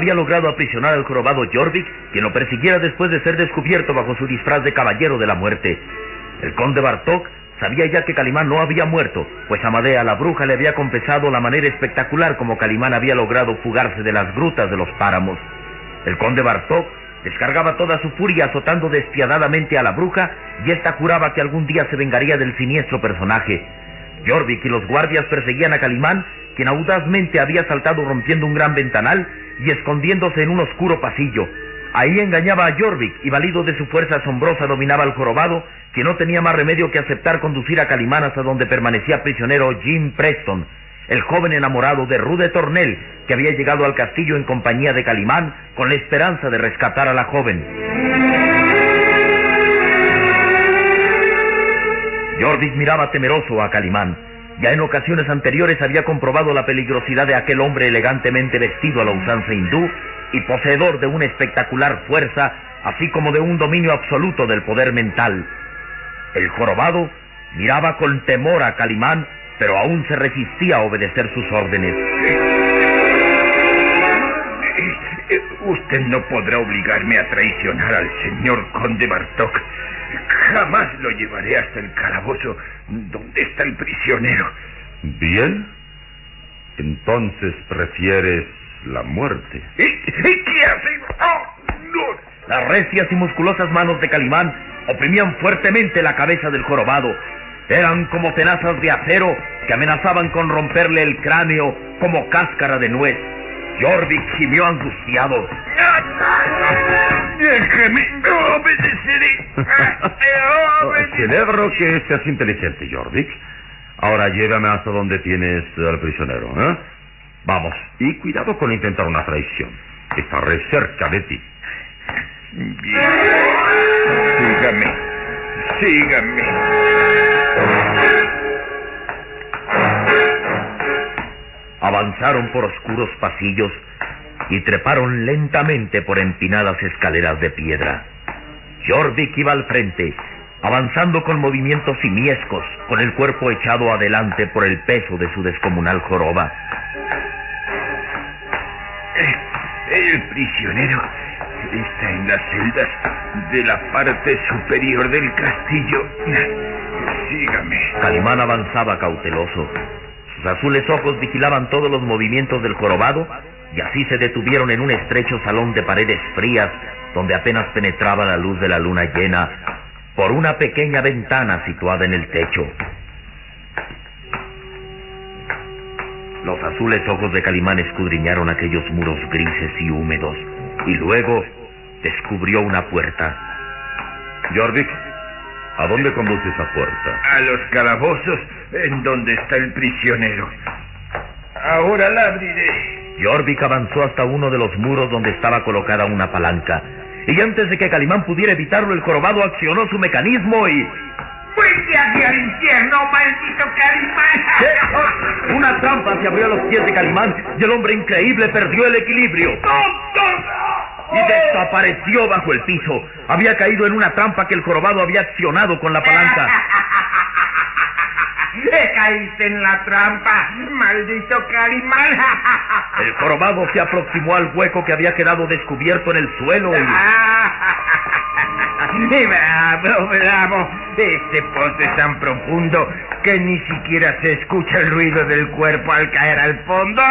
Había logrado aprisionar al jorobado Jorvik, quien lo persiguiera después de ser descubierto bajo su disfraz de caballero de la muerte. El conde Bartok sabía ya que Calimán no había muerto, pues Amadea la bruja le había confesado la manera espectacular como Calimán había logrado fugarse de las grutas de los páramos. El conde Bartok descargaba toda su furia azotando despiadadamente a la bruja y ésta juraba que algún día se vengaría del siniestro personaje. Jorvik y los guardias perseguían a Calimán, quien audazmente había saltado rompiendo un gran ventanal y escondiéndose en un oscuro pasillo. Ahí engañaba a Jorvik y valido de su fuerza asombrosa dominaba al jorobado, que no tenía más remedio que aceptar conducir a Calimán hasta donde permanecía prisionero Jim Preston, el joven enamorado de Rude Tornel, que había llegado al castillo en compañía de Calimán con la esperanza de rescatar a la joven. Jorvik miraba temeroso a Calimán. Ya en ocasiones anteriores había comprobado la peligrosidad de aquel hombre elegantemente vestido a la usanza hindú y poseedor de una espectacular fuerza, así como de un dominio absoluto del poder mental. El jorobado miraba con temor a Calimán, pero aún se resistía a obedecer sus órdenes. Usted no podrá obligarme a traicionar al señor conde Bartok. Jamás lo llevaré hasta el calabozo donde está el prisionero. Bien. Entonces prefieres la muerte. ¿Y, y qué hace? ¡Oh, no! Las recias y musculosas manos de Calimán oprimían fuertemente la cabeza del jorobado. Eran como tenazas de acero que amenazaban con romperle el cráneo como cáscara de nuez. Jorvik gimió angustiado. Déjeme, obedeceré. Celebro que seas inteligente, Jorvik. Ahora llévame hasta donde tienes al prisionero, ¿eh? Vamos, y cuidado con intentar una traición. Estaré cerca de ti. Bien. Sígame. Sígame. Avanzaron por oscuros pasillos y treparon lentamente por empinadas escaleras de piedra. Jorvik iba al frente, avanzando con movimientos simiescos, con el cuerpo echado adelante por el peso de su descomunal joroba. El prisionero está en las celdas de la parte superior del castillo. Sígame. Calimán avanzaba cauteloso. Sus azules ojos vigilaban todos los movimientos del jorobado y así se detuvieron en un estrecho salón de paredes frías donde apenas penetraba la luz de la luna llena por una pequeña ventana situada en el techo. Los azules ojos de Calimán escudriñaron aquellos muros grises y húmedos y luego descubrió una puerta. Jorvik, ¿a dónde conduce esa puerta? A los calabozos en donde está el prisionero. Ahora la abriré. Jorvik avanzó hasta uno de los muros donde estaba colocada una palanca. Y antes de que Calimán pudiera evitarlo, el jorobado accionó su mecanismo y... ¡Fuiste hacia el infierno, maldito Calimán! Una trampa se abrió a los pies de Calimán y el hombre increíble perdió el equilibrio. Y desapareció bajo el piso. Había caído en una trampa que el jorobado había accionado con la palanca. Caíste en la trampa, maldito Calimán. El jorobado se aproximó al hueco que había quedado descubierto en el suelo y... bravo, bravo. Este pozo tan profundo que ni siquiera se escucha el ruido del cuerpo al caer al fondo.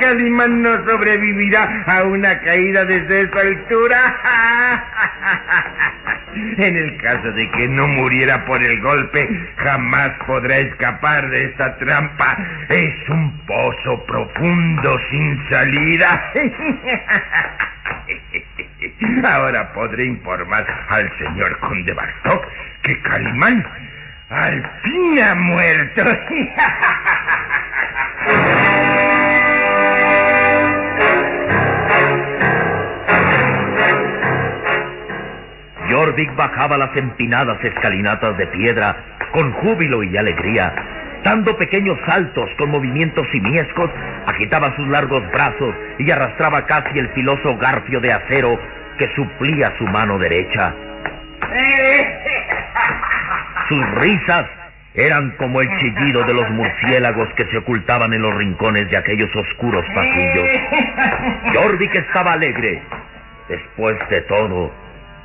Calimán no sobrevivirá a una caída desde esa altura. En el caso de que no muriera por el golpe, jamás podrá escapar de esta trampa. Es un pozo profundo sin salida. Ahora podré informar al señor conde Bartok que Calimán al fin ha muerto. Jorvik bajaba las empinadas escalinatas de piedra con júbilo y alegría, dando pequeños saltos con movimientos simiescos, agitaba sus largos brazos y arrastraba casi el filoso garfio de acero que suplía su mano derecha. Sus risas eran como el chillido de los murciélagos que se ocultaban en los rincones de aquellos oscuros pasillos. Jorvik estaba alegre. Después de todo,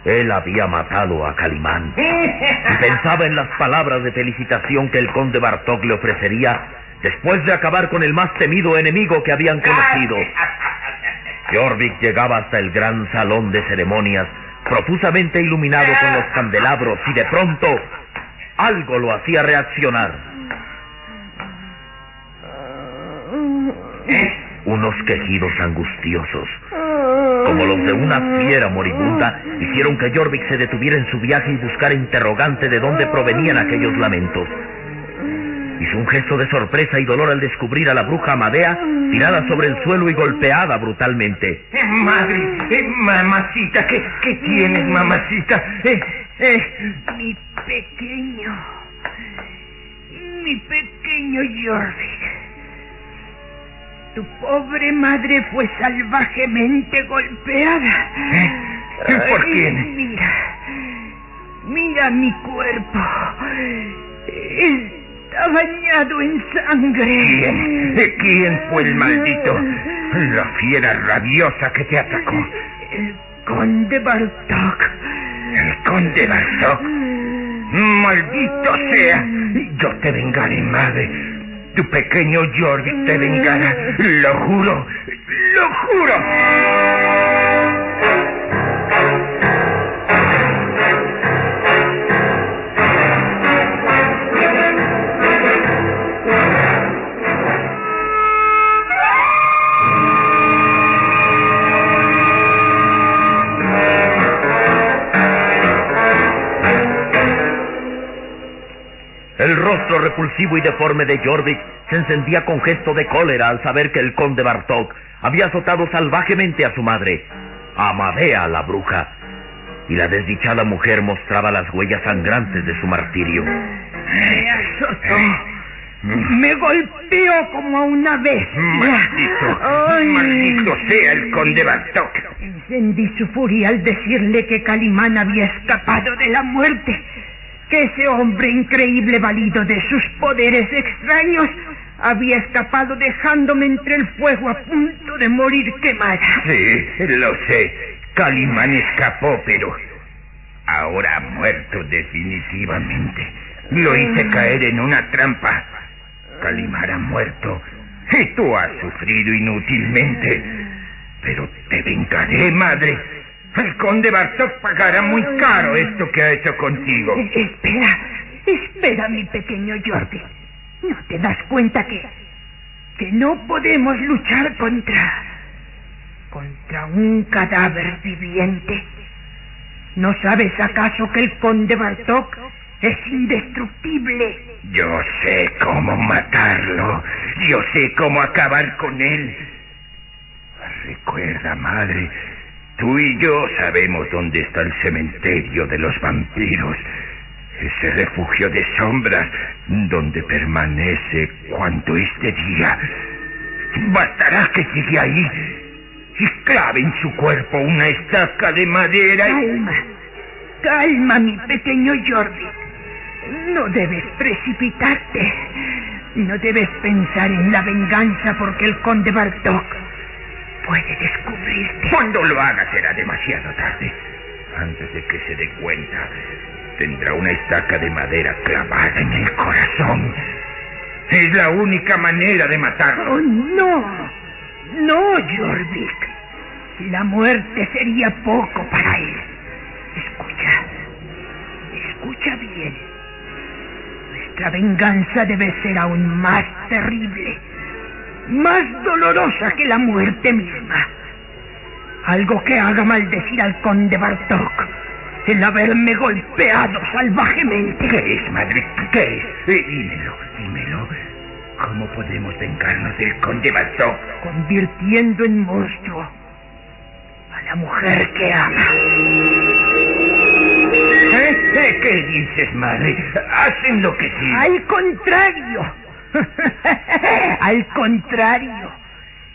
él había matado a Calimán. Y pensaba en las palabras de felicitación que el conde Bartok le ofrecería después de acabar con el más temido enemigo que habían conocido. Jorvik llegaba hasta el gran salón de ceremonias, profusamente iluminado con los candelabros, y de pronto algo lo hacía reaccionar. Unos quejidos angustiosos, como los de una fiera moribunda, hicieron que Jorvik se detuviera en su viaje y buscara interrogante de dónde provenían aquellos lamentos. Hizo un gesto de sorpresa y dolor al descubrir a la bruja Amadea tirada sobre el suelo y golpeada brutalmente. Madre, eh, mamacita, ¿qué, ¿qué tienes, mamacita? Eh, eh, Mi pequeño. Mi pequeño Jorvik. Tu pobre madre fue salvajemente golpeada. ¿Por Ay, quién? Mira. Mira mi cuerpo. Está bañado en sangre. ¿Quién? ¿Quién fue el maldito? La fiera rabiosa que te atacó. El conde Bartok. El conde Bartok. Maldito sea. Yo te vengaré, madre. Tu pequeño Jorvik te vengará. Lo juro. Lo juro. Repulsivo y deforme de Jorvik se encendía con gesto de cólera al saber que el conde Bartok había azotado salvajemente a su madre, a Amadea la bruja, y la desdichada mujer mostraba las huellas sangrantes de su martirio. Me azotó. Me golpeó como a una bestia. Maldito. Ay. Maldito sea el conde Bartok. Encendí su furia al decirle que Calimán había escapado de la muerte, que ese hombre increíble valido de sus poderes extraños había escapado dejándome entre el fuego a punto de morir quemada. Sí, lo sé. Calimán escapó, pero ahora ha muerto definitivamente. Lo hice caer en una trampa. Calimán ha muerto y tú has sufrido inútilmente. Pero te vengaré, madre. El conde Bartok pagará muy caro esto que ha hecho contigo. Espera, espera, mi pequeño Jordi. ¿No te das cuenta que, que no podemos luchar contra, contra un cadáver viviente? ¿No sabes acaso que el conde Bartok es indestructible? Yo sé cómo matarlo. Yo sé cómo acabar con él. Recuerda, madre, Tú y yo sabemos dónde está el cementerio de los vampiros. Ese refugio de sombras donde permanece cuando este día. Bastará que llegue ahí y clave en su cuerpo una estaca de madera. Calma, calma, mi pequeño Jordi. No debes precipitarte. No debes pensar en la venganza porque el conde Bartok puede descubrirte. Cuando lo haga será demasiado tarde. Antes de que se dé cuenta, tendrá una estaca de madera clavada en el corazón. Es la única manera de matarlo. Oh, no, no, Jorvik. La muerte sería poco para él. Escucha, escucha bien. Nuestra venganza debe ser aún más terrible, más dolorosa que la muerte misma. Algo que haga maldecir al conde Bartok, el haberme golpeado salvajemente. ¿Qué es, madre? ¿Qué es? Eh, dímelo, dímelo. ¿Cómo podemos vengarnos del conde Bartok? convirtiendo en monstruo a la mujer que ama. ¿Qué dices, madre? Hacen lo que sí. Al contrario, al contrario,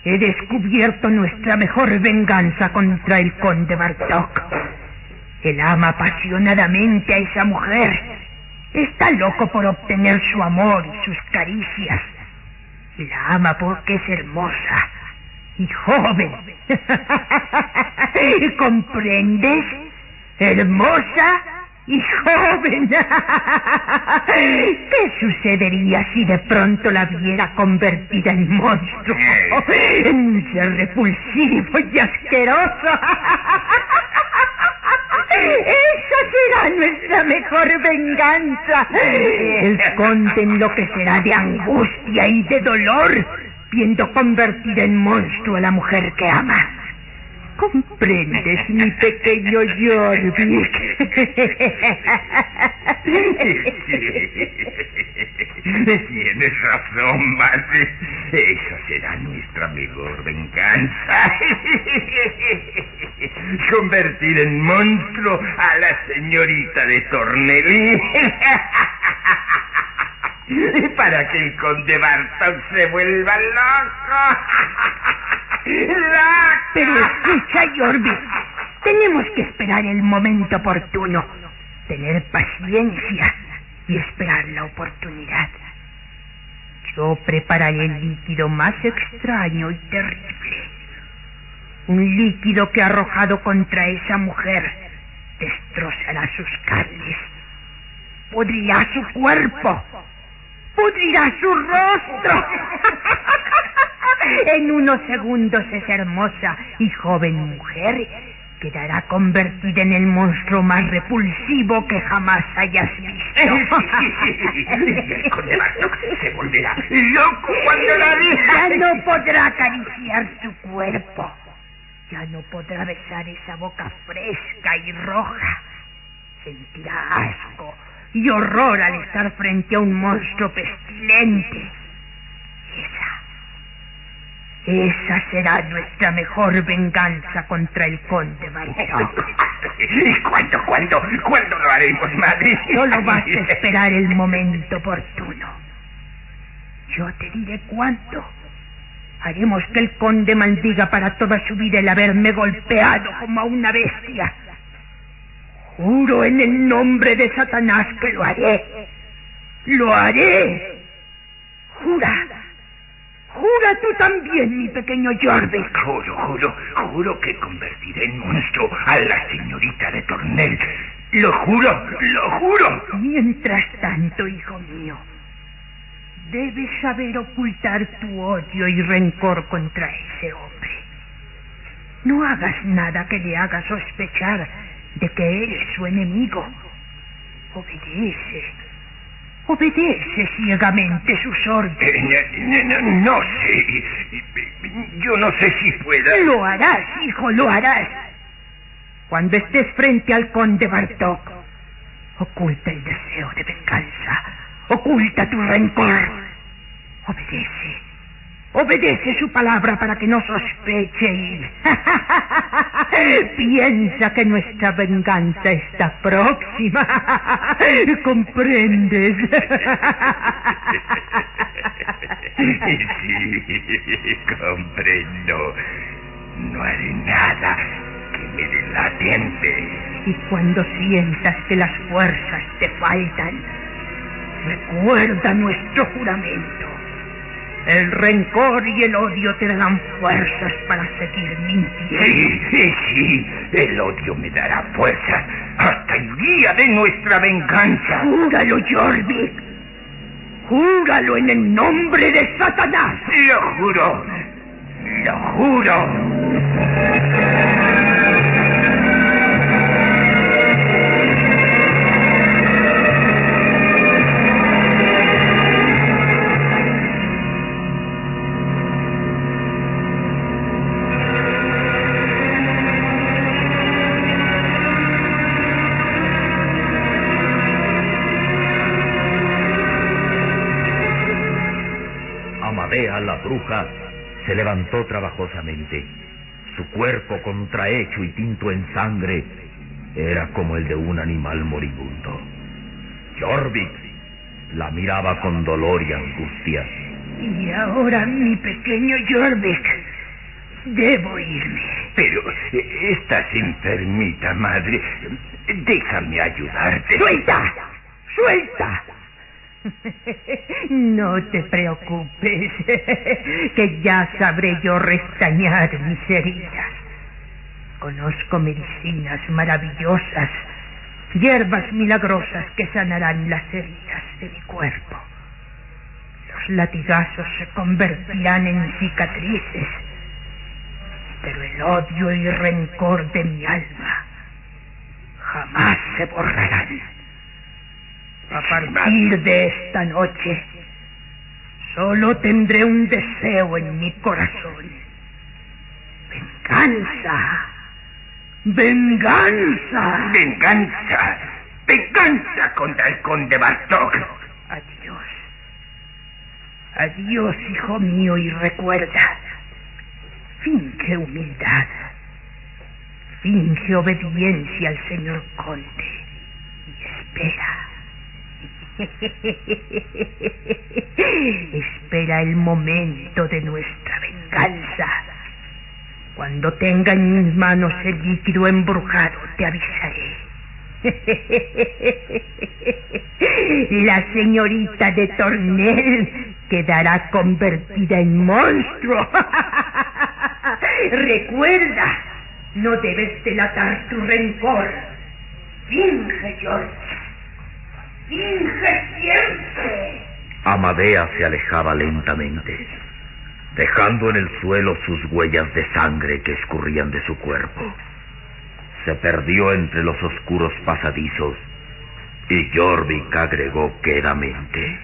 he descubierto nuestra mejor venganza contra el conde Bartok. Él ama apasionadamente a esa mujer. Está loco por obtener su amor y sus caricias. La ama porque es hermosa y joven. ¿Comprendes? Hermosa y joven. ¿Qué sucedería si de pronto la viera convertida en monstruo? En ser repulsivo y asqueroso. Esa será nuestra mejor venganza. El conde enloquecerá de angustia y de dolor viendo convertida en monstruo a la mujer que ama. ¿Comprendes, mi pequeño Jorvik? Tienes razón, madre. Esa será nuestra mejor venganza. Convertir en monstruo a la señorita de Tornelí. Para que el conde Bartok se vuelva loco. ¡Loco! Pero escucha, Jorvik. Tenemos que esperar el momento oportuno. Tener paciencia y esperar la oportunidad. Yo prepararé el líquido más extraño y terrible. Un líquido que arrojado contra esa mujer destrozará sus carnes, pudrirá su cuerpo, pudrirá su rostro. En unos segundos esa hermosa y joven mujer quedará convertida en el monstruo más repulsivo que jamás hayas visto. El conde Bartok se volverá loco cuando la Ya vea. no podrá acariciar su cuerpo. Ya no podrá besar esa boca fresca y roja. Sentirá asco y horror al estar frente a un monstruo pestilente. Esa, esa será nuestra mejor venganza contra el conde Bartok. ¿Y cuándo, cuándo, cuándo lo haremos, madre? Solo basta esperar el momento oportuno. Yo te diré cuánto. Haremos que el conde maldiga para toda su vida el haberme golpeado como a una bestia. Juro en el nombre de Satanás que lo haré. Lo haré. Jura. Jura tú también, mi pequeño Jorvik. Juro, juro, juro que convertiré en monstruo a la señorita de Tornel. Lo juro, lo juro. Mientras tanto, hijo mío, debes saber ocultar tu odio y rencor contra ese hombre. No hagas nada que le haga sospechar de que eres su enemigo. Obedece. Obedece ciegamente sus órdenes. Eh, no, no, no sé. Yo no sé si pueda. Lo harás, hijo, lo harás. Cuando estés frente al conde Bartok, oculta el deseo de venganza, oculta tu rencor. Obedece, Obedece su palabra para que no sospeche y... Piensa que nuestra venganza está próxima. ¿Comprendes? sí, comprendo. No haré nada que me delatiente. Y cuando sientas que las fuerzas te faltan, recuerda nuestro juramento. El rencor y el odio te darán fuerzas para seguir mintiendo. Sí, sí, sí. El odio me dará fuerzas hasta el día de nuestra venganza. Júralo, Jorvik. Júralo en el nombre de Satanás. Lo juro. Lo juro. Bruja, se levantó trabajosamente. Su cuerpo contrahecho y tinto en sangre era como el de un animal moribundo. Jorvik la miraba con dolor y angustia. Y ahora, mi pequeño Jorvik, debo irme. Pero eh, estás enfermita, madre. Déjame ayudarte. ¡Suelta! ¡Suelta! No te preocupes, que ya sabré yo restañar mis heridas. Conozco medicinas maravillosas, hierbas milagrosas que sanarán las heridas de mi cuerpo. Los latigazos se convertirán en cicatrices, pero el odio y rencor de mi alma jamás se borrarán. A partir de esta noche, solo tendré un deseo en mi corazón. Venganza. Venganza. Venganza. Venganza contra el conde Bartok. Adiós. Adiós, hijo mío, y recuerda. Finge humildad. Finge obediencia al señor conde. Y espera. Espera el momento de nuestra venganza. Cuando tenga en mis manos el líquido embrujado, te avisaré. La señorita de Tornel quedará convertida en monstruo. Recuerda, no debes delatar tu rencor. Finge, George. Finge siempre. Amadea se alejaba lentamente, dejando en el suelo sus huellas de sangre que escurrían de su cuerpo. Se perdió entre los oscuros pasadizos y Jorvik agregó quedamente.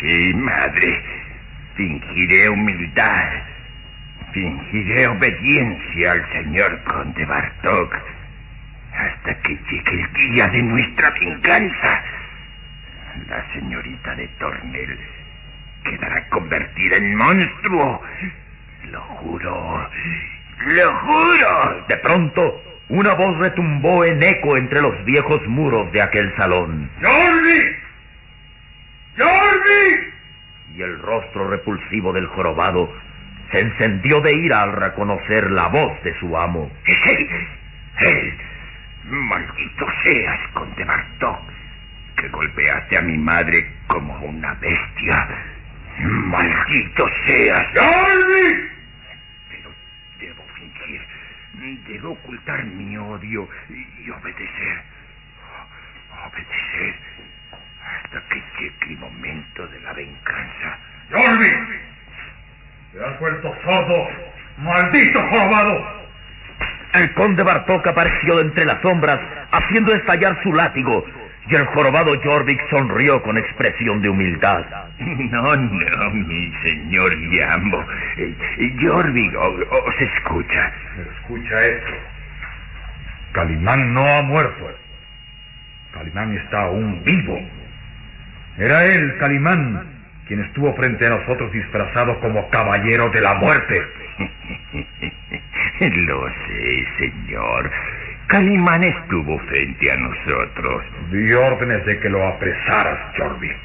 Sí, madre. Fingiré humildad. Fingiré obediencia al señor conde Bartok hasta que llegue el día de nuestra venganza. La señorita de Tornel quedará convertida en monstruo. Lo juro. Lo juro. De pronto, una voz retumbó en eco entre los viejos muros de aquel salón. ¡Jordi! ¡Jordi! Y el rostro repulsivo del jorobado se encendió de ira al reconocer la voz de su amo. Es él. Él. Maldito seas, conde Bartok, que golpeaste a mi madre como una bestia. Maldito seas. ¡Jordi! Pero debo fingir. Debo ocultar mi odio y obedecer. Obedecer hasta que llegue el momento de la venganza. ¡Jordi! ¡Te has vuelto sordo! ¡Maldito jorobado! El conde Bartok apareció entre las sombras, haciendo estallar su látigo, y el jorobado Jorvik sonrió con expresión de humildad. No, no, mi señor Yambo. Jorvik os escucha. Escucha esto. Calimán no ha muerto. Calimán está aún vivo. Era él, Calimán, quien estuvo frente a nosotros disfrazado como caballero de la muerte. Lo sé, señor. Calimán estuvo frente a nosotros. Di órdenes de que lo apresaras, Jorvik.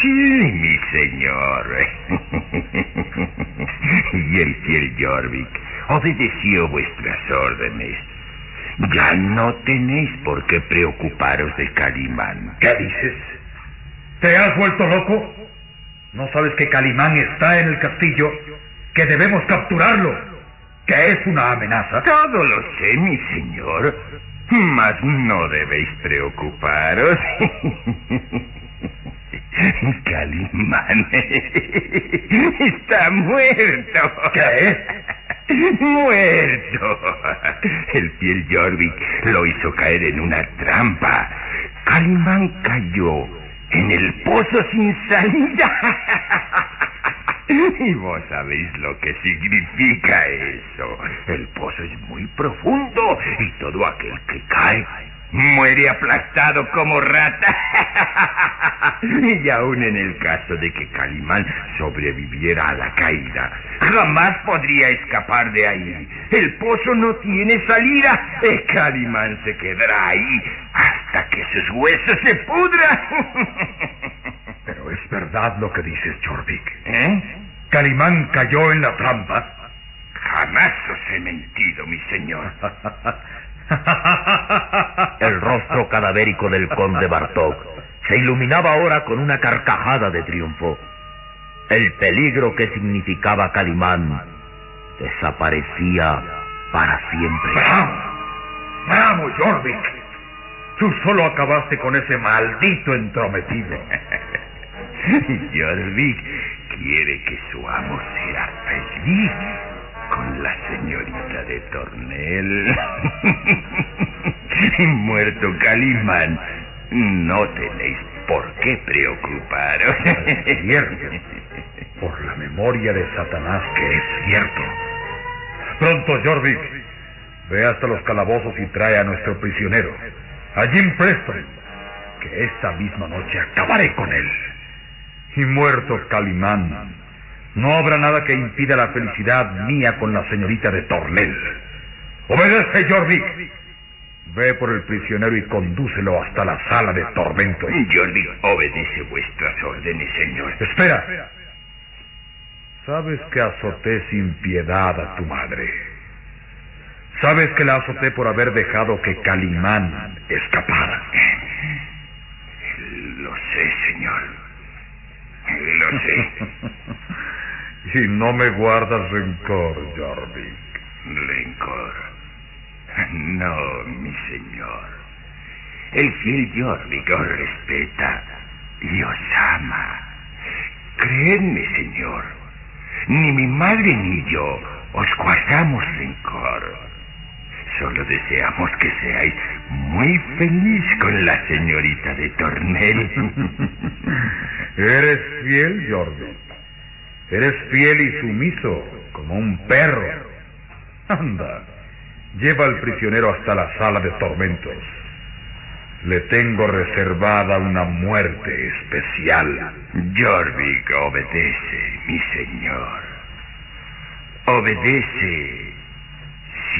Sí, mi señor. y el fiel Jorvik obedeció vuestras órdenes. Ya no tenéis por qué preocuparos de Calimán. ¿Qué dices? ¿Te has vuelto loco? ¿No sabes que Calimán está en el castillo? ¿Que debemos capturarlo? ¿Que es una amenaza? Todo lo sé, mi señor. Mas no debéis preocuparos. Calimán está muerto. ¿Qué? Muerto. El fiel Jorvik lo hizo caer en una trampa. Calimán cayó en el pozo sin salida. Y vos sabéis lo que significa eso. El pozo es muy profundo y todo aquel que cae muere aplastado como rata. Y aún en el caso de que Calimán sobreviviera a la caída, jamás podría escapar de ahí. El pozo no tiene salida. Y Calimán se quedará ahí hasta que sus huesos se pudran. Es verdad lo que dices, Jorvik. ¿Eh? Calimán cayó en la trampa. Jamás os he mentido, mi señor. El rostro cadavérico del conde Bartok se iluminaba ahora con una carcajada de triunfo. El peligro que significaba Calimán desaparecía para siempre. ¡Bravo! ¡Bravo, Jorvik! Tú solo acabaste con ese maldito entrometido. Jorvik quiere que su amo sea feliz con la señorita de Tornel. Muerto Calimán, no tenéis por qué preocuparos. Por la memoria de Satanás que es cierto. Pronto, Jorvik. Ve hasta los calabozos y trae a nuestro prisionero, a Jim Preston, que esta misma noche acabaré con él. Y muerto Calimán, no habrá nada que impida la felicidad mía con la señorita de Tornel. Obedece, Jorvik. Ve por el prisionero y condúcelo hasta la sala de tormentos. Jorvik obedece vuestras órdenes, señor. Espera. Sabes que azoté sin piedad a tu madre. Sabes que la azoté por haber dejado que Calimán escapara. Lo sé, señor. Lo sé. y no me guardas rencor, Jorvik. Rencor. No, mi señor. El fiel Jorvik os respeta y os ama. Creedme, señor. Ni mi madre ni yo os guardamos rencor. Solo deseamos que seáis muy feliz con la señorita de Tornel. Eres fiel, Jorvik. Eres fiel y sumiso, como un perro. Anda, lleva al prisionero hasta la sala de tormentos. Le tengo reservada una muerte especial. Jorvik obedece, mi señor. Obedece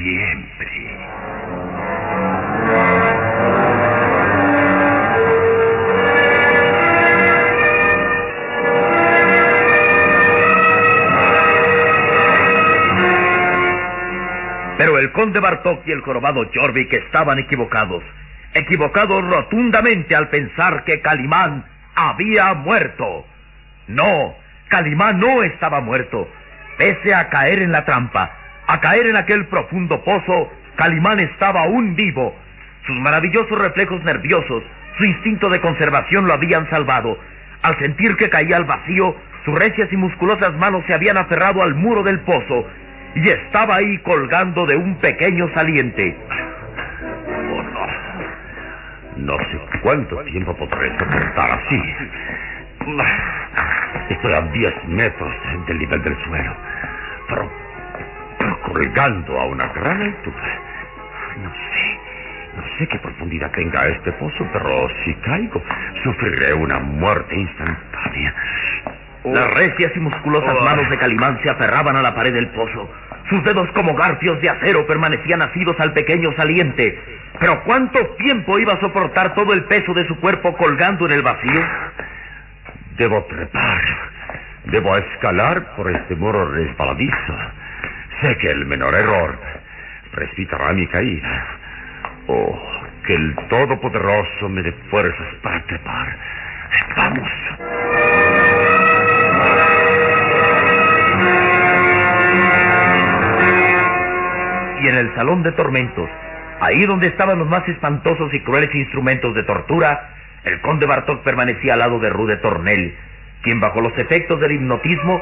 siempre. Pero el conde Bartok y el jorobado Jorvik estaban equivocados. Equivocados rotundamente al pensar que Calimán había muerto. No, Calimán no estaba muerto. Pese a caer en la trampa, a caer en aquel profundo pozo, Calimán estaba aún vivo. Sus maravillosos reflejos nerviosos, su instinto de conservación lo habían salvado. Al sentir que caía al vacío, sus recias y musculosas manos se habían aferrado al muro del pozo y estaba ahí colgando de un pequeño saliente. Oh, no. No sé cuánto tiempo podré soportar así. Estoy a 10 metros del nivel del suelo, pero, colgando a una gran altura. No sé, no sé qué profundidad tenga este pozo, pero si caigo, sufriré una muerte instantánea. Las recias y musculosas manos de Calimán se aferraban a la pared del pozo. Sus dedos como garfios de acero permanecían asidos al pequeño saliente. Pero ¿cuánto tiempo iba a soportar todo el peso de su cuerpo colgando en el vacío? Debo trepar. Debo escalar por este muro resbaladizo. Sé que el menor error precipitará mi caída. Oh, que el Todopoderoso me dé fuerzas para trepar. Vamos. Y en el salón de tormentos, ahí donde estaban los más espantosos y crueles instrumentos de tortura, el conde Bartok permanecía al lado de Rude Tornel, quien bajo los efectos del hipnotismo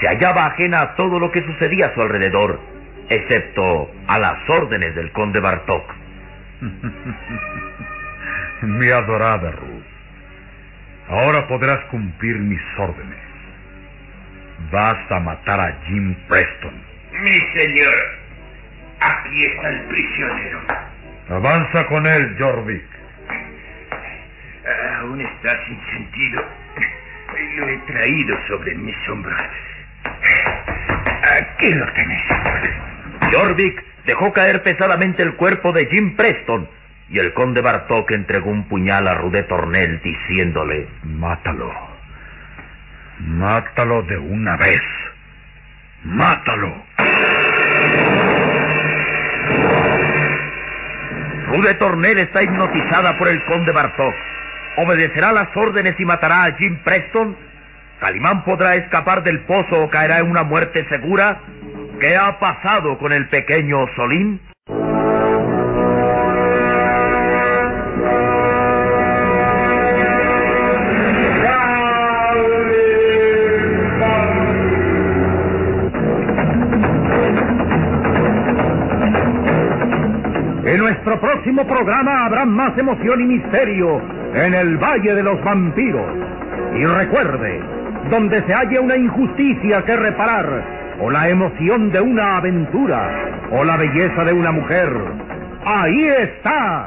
se hallaba ajena a todo lo que sucedía a su alrededor, excepto a las órdenes del conde Bartok. Mi adorada Ruth, ahora podrás cumplir mis órdenes. Vas a matar a Jim Preston. Mi señor, aquí está el prisionero. Avanza con él, Jorvik. Aún está sin sentido. Lo he traído sobre mis hombros. Aquí lo tenéis. Jorvik dejó caer pesadamente el cuerpo de Jim Preston y el conde Bartok entregó un puñal a Rude Tornel diciéndole, Mátalo. Mátalo de una vez. Mátalo. Rude Tornel está hipnotizada por el conde Bartok. ¿Obedecerá las órdenes y matará a Jim Preston? ¿Calimán podrá escapar del pozo o caerá en una muerte segura? ¿Qué ha pasado con el pequeño Solín? En nuestro próximo programa habrá más emoción y misterio en el Valle de los Vampiros. Y recuerde, donde se halle una injusticia que reparar, o la emoción de una aventura, o la belleza de una mujer, ahí está.